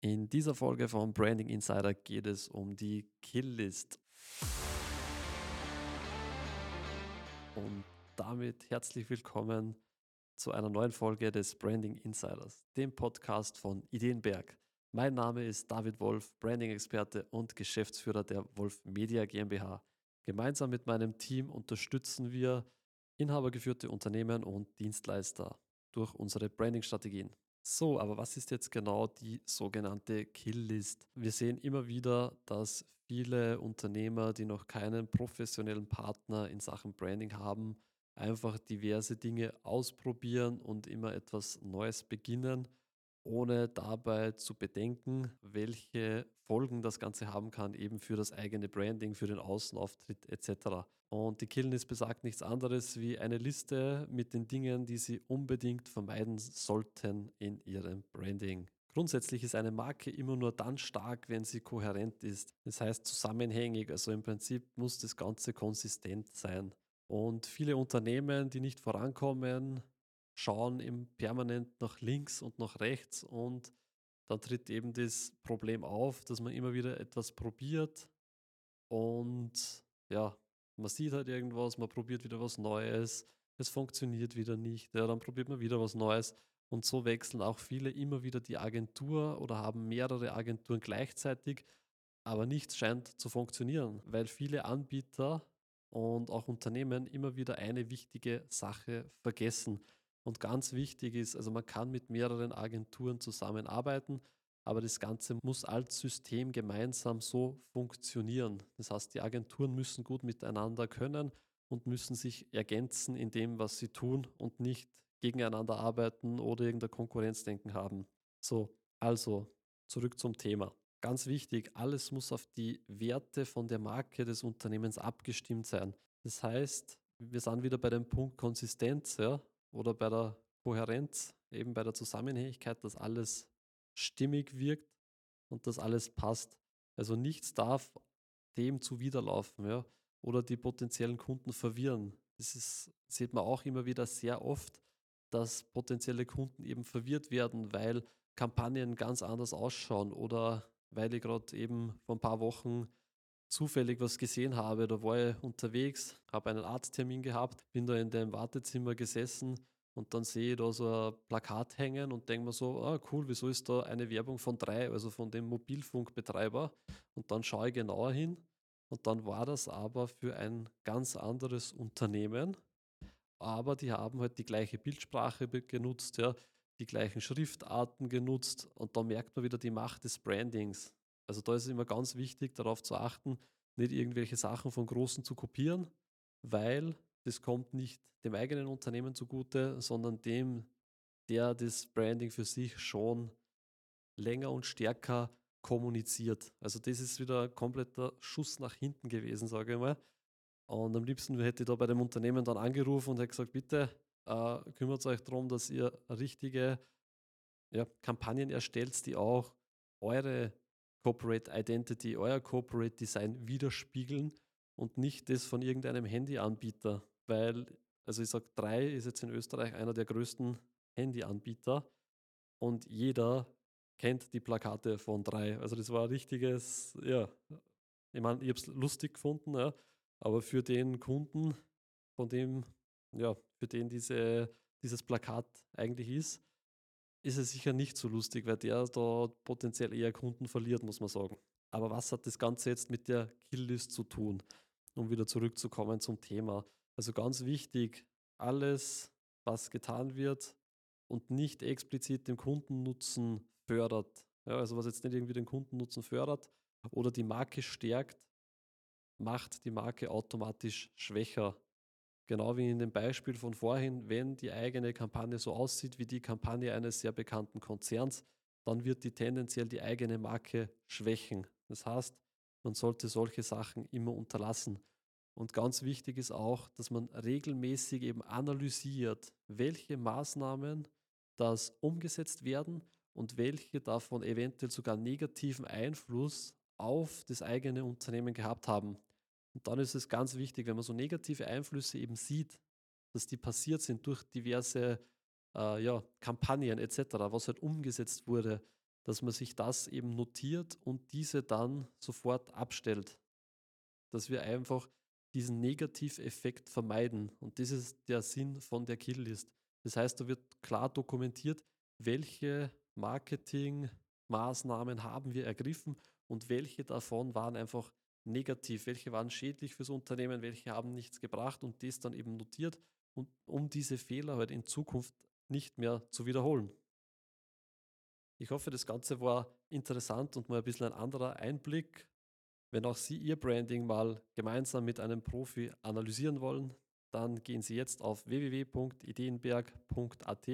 In dieser Folge von Branding Insider geht es um die Killlist. Und damit herzlich willkommen zu einer neuen Folge des Branding Insiders, dem Podcast von Ideenberg. Mein Name ist David Wolf, Branding-Experte und Geschäftsführer der Wolf Media GmbH. Gemeinsam mit meinem Team unterstützen wir inhabergeführte Unternehmen und Dienstleister durch unsere Branding-Strategien. So, aber was ist jetzt genau die sogenannte Kill-List? Wir sehen immer wieder, dass viele Unternehmer, die noch keinen professionellen Partner in Sachen Branding haben, einfach diverse Dinge ausprobieren und immer etwas Neues beginnen ohne dabei zu bedenken, welche Folgen das Ganze haben kann, eben für das eigene Branding, für den Außenauftritt etc. Und die Killness besagt nichts anderes wie eine Liste mit den Dingen, die Sie unbedingt vermeiden sollten in Ihrem Branding. Grundsätzlich ist eine Marke immer nur dann stark, wenn sie kohärent ist. Das heißt zusammenhängig, also im Prinzip muss das Ganze konsistent sein. Und viele Unternehmen, die nicht vorankommen, schauen eben permanent nach links und nach rechts und dann tritt eben das Problem auf, dass man immer wieder etwas probiert und ja, man sieht halt irgendwas, man probiert wieder was Neues, es funktioniert wieder nicht, ja, dann probiert man wieder was Neues und so wechseln auch viele immer wieder die Agentur oder haben mehrere Agenturen gleichzeitig, aber nichts scheint zu funktionieren, weil viele Anbieter und auch Unternehmen immer wieder eine wichtige Sache vergessen. Und ganz wichtig ist, also man kann mit mehreren Agenturen zusammenarbeiten, aber das Ganze muss als System gemeinsam so funktionieren. Das heißt, die Agenturen müssen gut miteinander können und müssen sich ergänzen in dem, was sie tun und nicht gegeneinander arbeiten oder irgendein Konkurrenzdenken haben. So, also zurück zum Thema. Ganz wichtig, alles muss auf die Werte von der Marke des Unternehmens abgestimmt sein. Das heißt, wir sind wieder bei dem Punkt Konsistenz. Ja? Oder bei der Kohärenz, eben bei der Zusammenhängigkeit, dass alles stimmig wirkt und dass alles passt. Also nichts darf dem zuwiderlaufen ja, oder die potenziellen Kunden verwirren. Das ist, sieht man auch immer wieder sehr oft, dass potenzielle Kunden eben verwirrt werden, weil Kampagnen ganz anders ausschauen oder weil ich gerade eben vor ein paar Wochen zufällig was gesehen habe. Da war ich unterwegs, habe einen Arzttermin gehabt, bin da in dem Wartezimmer gesessen und dann sehe ich da so ein Plakat hängen und denke mir so, ah cool, wieso ist da eine Werbung von drei, also von dem Mobilfunkbetreiber? Und dann schaue ich genauer hin und dann war das aber für ein ganz anderes Unternehmen, aber die haben halt die gleiche Bildsprache genutzt, ja, die gleichen Schriftarten genutzt und da merkt man wieder die Macht des Brandings. Also da ist es immer ganz wichtig, darauf zu achten, nicht irgendwelche Sachen von Großen zu kopieren, weil das kommt nicht dem eigenen Unternehmen zugute, sondern dem, der das Branding für sich schon länger und stärker kommuniziert. Also das ist wieder ein kompletter Schuss nach hinten gewesen, sage ich mal. Und am liebsten hätte ich da bei dem Unternehmen dann angerufen und hätte gesagt, bitte äh, kümmert euch darum, dass ihr richtige ja, Kampagnen erstellt, die auch eure Corporate Identity, euer Corporate Design widerspiegeln und nicht das von irgendeinem Handyanbieter, weil, also ich sage, drei ist jetzt in Österreich einer der größten Handyanbieter und jeder kennt die Plakate von drei. Also das war ein richtiges, ja, ich meine, ich habe es lustig gefunden, ja, aber für den Kunden, von dem, ja, für den diese, dieses Plakat eigentlich ist, ist es sicher nicht so lustig, weil der da potenziell eher Kunden verliert, muss man sagen. Aber was hat das Ganze jetzt mit der Killlist zu tun? Um wieder zurückzukommen zum Thema. Also ganz wichtig, alles, was getan wird und nicht explizit den Kundennutzen fördert, ja, also was jetzt nicht irgendwie den Kundennutzen fördert oder die Marke stärkt, macht die Marke automatisch schwächer. Genau wie in dem Beispiel von vorhin, wenn die eigene Kampagne so aussieht wie die Kampagne eines sehr bekannten Konzerns, dann wird die tendenziell die eigene Marke schwächen. Das heißt, man sollte solche Sachen immer unterlassen. Und ganz wichtig ist auch, dass man regelmäßig eben analysiert, welche Maßnahmen das umgesetzt werden und welche davon eventuell sogar negativen Einfluss auf das eigene Unternehmen gehabt haben. Und dann ist es ganz wichtig, wenn man so negative Einflüsse eben sieht, dass die passiert sind durch diverse äh, ja, Kampagnen etc., was halt umgesetzt wurde, dass man sich das eben notiert und diese dann sofort abstellt. Dass wir einfach diesen Negativeffekt vermeiden. Und das ist der Sinn von der Killlist. Das heißt, da wird klar dokumentiert, welche Marketingmaßnahmen haben wir ergriffen und welche davon waren einfach negativ, welche waren schädlich fürs Unternehmen, welche haben nichts gebracht und das dann eben notiert, und, um diese Fehler halt in Zukunft nicht mehr zu wiederholen. Ich hoffe, das Ganze war interessant und mal ein bisschen ein anderer Einblick. Wenn auch Sie Ihr Branding mal gemeinsam mit einem Profi analysieren wollen, dann gehen Sie jetzt auf www.ideenberg.at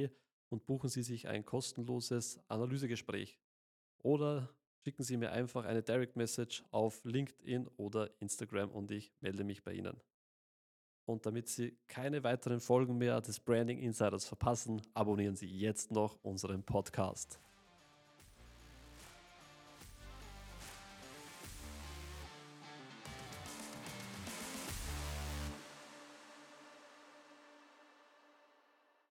und buchen Sie sich ein kostenloses Analysegespräch. Oder schicken Sie mir einfach eine Direct Message auf LinkedIn oder Instagram und ich melde mich bei Ihnen. Und damit Sie keine weiteren Folgen mehr des Branding Insiders verpassen, abonnieren Sie jetzt noch unseren Podcast.